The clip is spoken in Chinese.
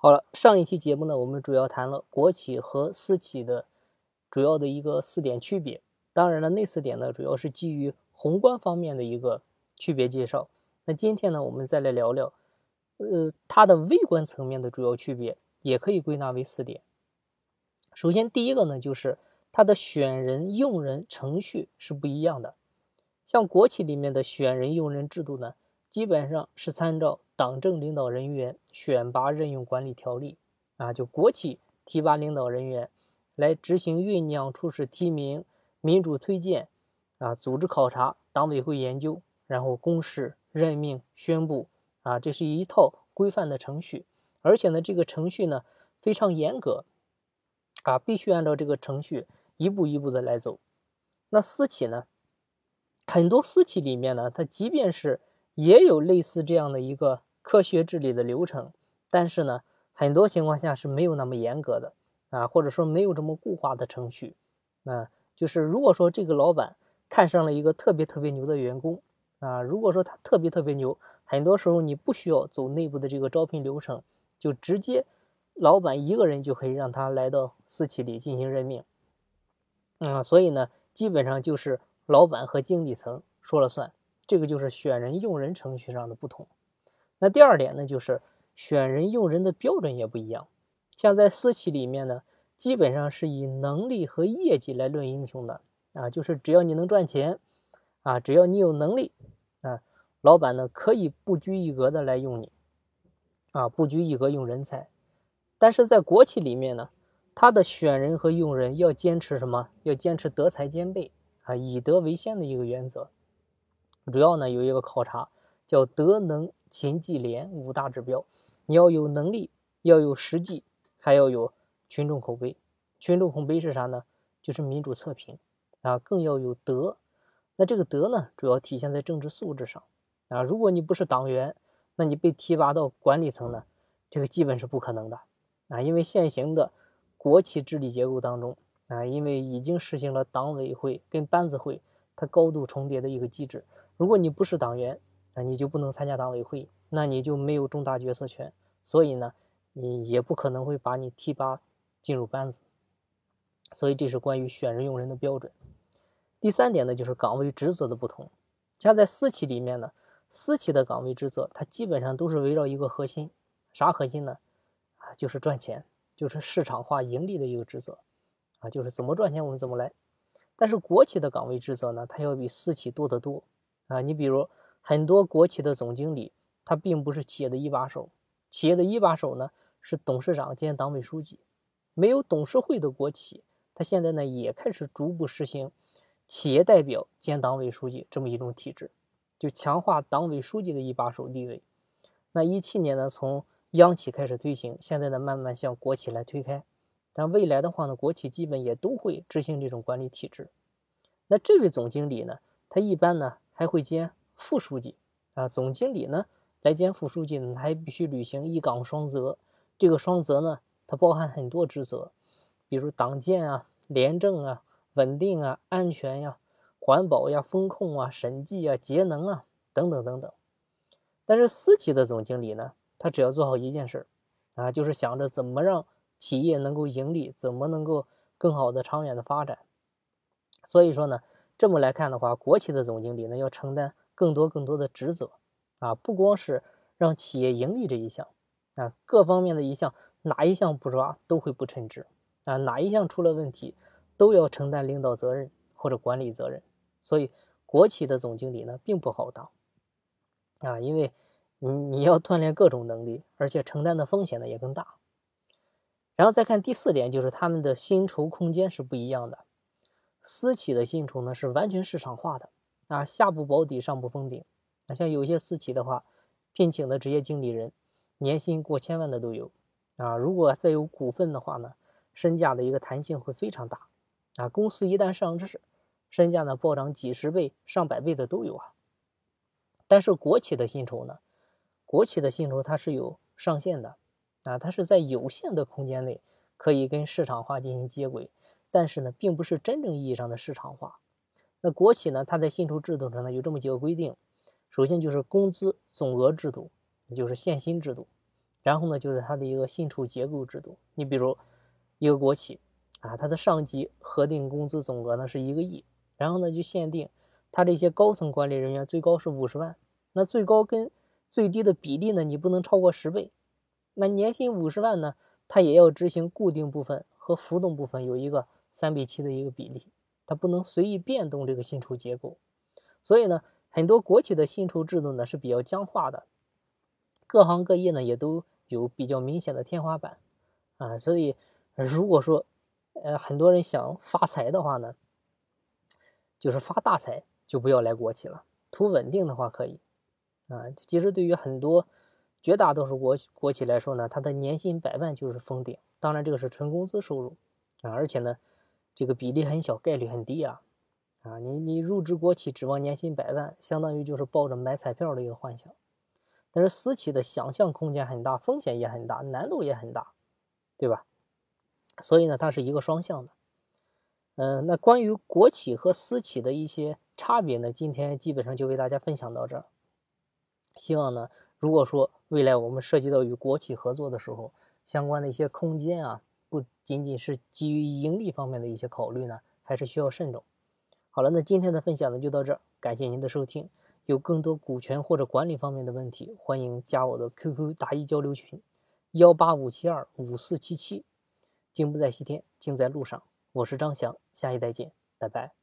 好了，上一期节目呢，我们主要谈了国企和私企的主要的一个四点区别。当然了，那四点呢，主要是基于宏观方面的一个区别介绍。那今天呢，我们再来聊聊，呃，它的微观层面的主要区别，也可以归纳为四点。首先，第一个呢，就是它的选人用人程序是不一样的。像国企里面的选人用人制度呢，基本上是参照。党政领导人员选拔任用管理条例啊，就国企提拔领导人员来执行酝酿、初始提名、民主推荐啊、组织考察、党委会研究，然后公示、任命、宣布啊，这是一套规范的程序。而且呢，这个程序呢非常严格啊，必须按照这个程序一步一步的来走。那私企呢，很多私企里面呢，它即便是也有类似这样的一个。科学治理的流程，但是呢，很多情况下是没有那么严格的啊，或者说没有这么固化的程序。啊，就是如果说这个老板看上了一个特别特别牛的员工啊，如果说他特别特别牛，很多时候你不需要走内部的这个招聘流程，就直接老板一个人就可以让他来到私企里进行任命。啊，所以呢，基本上就是老板和经理层说了算，这个就是选人用人程序上的不同。那第二点呢，就是选人用人的标准也不一样。像在私企里面呢，基本上是以能力和业绩来论英雄的啊，就是只要你能赚钱啊，只要你有能力啊，老板呢可以不拘一格的来用你啊，不拘一格用人才。但是在国企里面呢，他的选人和用人要坚持什么？要坚持德才兼备啊，以德为先的一个原则。主要呢有一个考察叫德能。勤绩廉五大指标，你要有能力，要有实际，还要有群众口碑。群众口碑是啥呢？就是民主测评啊，更要有德。那这个德呢，主要体现在政治素质上啊。如果你不是党员，那你被提拔到管理层呢，这个基本是不可能的啊。因为现行的国企治理结构当中啊，因为已经实行了党委会跟班子会它高度重叠的一个机制。如果你不是党员，那你就不能参加党委会，那你就没有重大决策权，所以呢，你也不可能会把你提拔进入班子。所以这是关于选人用人的标准。第三点呢，就是岗位职责的不同。像在私企里面呢，私企的岗位职责它基本上都是围绕一个核心，啥核心呢？啊，就是赚钱，就是市场化盈利的一个职责，啊，就是怎么赚钱我们怎么来。但是国企的岗位职责呢，它要比私企多得多啊。你比如。很多国企的总经理，他并不是企业的一把手，企业的一把手呢是董事长兼党委书记。没有董事会的国企，他现在呢也开始逐步实行企业代表兼党委书记这么一种体制，就强化党委书记的一把手地位。那一七年呢，从央企开始推行，现在呢慢慢向国企来推开。但未来的话呢，国企基本也都会执行这种管理体制。那这位总经理呢，他一般呢还会兼。副书记啊，总经理呢来兼副书记呢，他还必须履行一岗双责。这个双责呢，它包含很多职责，比如党建啊、廉政啊、稳定啊、安全呀、环保呀、风控啊、审计啊、节能啊等等等等。但是私企的总经理呢，他只要做好一件事啊，就是想着怎么让企业能够盈利，怎么能够更好的长远的发展。所以说呢，这么来看的话，国企的总经理呢要承担。更多更多的职责，啊，不光是让企业盈利这一项，啊，各方面的一项哪一项不抓都会不称职，啊，哪一项出了问题都要承担领导责任或者管理责任。所以国企的总经理呢并不好当，啊，因为你你要锻炼各种能力，而且承担的风险呢也更大。然后再看第四点，就是他们的薪酬空间是不一样的，私企的薪酬呢是完全市场化的。啊，下不保底，上不封顶。那像有些私企的话，聘请的职业经理人，年薪过千万的都有。啊，如果再有股份的话呢，身价的一个弹性会非常大。啊，公司一旦上市，身价呢暴涨几十倍、上百倍的都有啊。但是国企的薪酬呢，国企的薪酬它是有上限的。啊，它是在有限的空间内可以跟市场化进行接轨，但是呢，并不是真正意义上的市场化。那国企呢？它在薪酬制度上呢有这么几个规定，首先就是工资总额制度，也就是限薪制度；然后呢，就是它的一个薪酬结构制度。你比如一个国企啊，它的上级核定工资总额呢是一个亿，然后呢就限定它这些高层管理人员最高是五十万，那最高跟最低的比例呢，你不能超过十倍。那年薪五十万呢，它也要执行固定部分和浮动部分有一个三比七的一个比例，它不能随意变动这个薪酬结构。所以呢，很多国企的薪酬制度呢是比较僵化的，各行各业呢也都有比较明显的天花板啊。所以如果说呃很多人想发财的话呢，就是发大财就不要来国企了，图稳定的话可以啊。其实对于很多绝大多数国国企来说呢，它的年薪百万就是封顶，当然这个是纯工资收入啊，而且呢这个比例很小，概率很低啊。啊，你你入职国企指望年薪百万，相当于就是抱着买彩票的一个幻想。但是私企的想象空间很大，风险也很大，难度也很大，对吧？所以呢，它是一个双向的。嗯，那关于国企和私企的一些差别呢，今天基本上就为大家分享到这儿。希望呢，如果说未来我们涉及到与国企合作的时候，相关的一些空间啊，不仅仅是基于盈利方面的一些考虑呢，还是需要慎重。好了，那今天的分享呢就到这儿，感谢您的收听。有更多股权或者管理方面的问题，欢迎加我的 QQ 答疑交流群：幺八五七二五四七七。金不在西天，金在路上。我是张翔，下期再见，拜拜。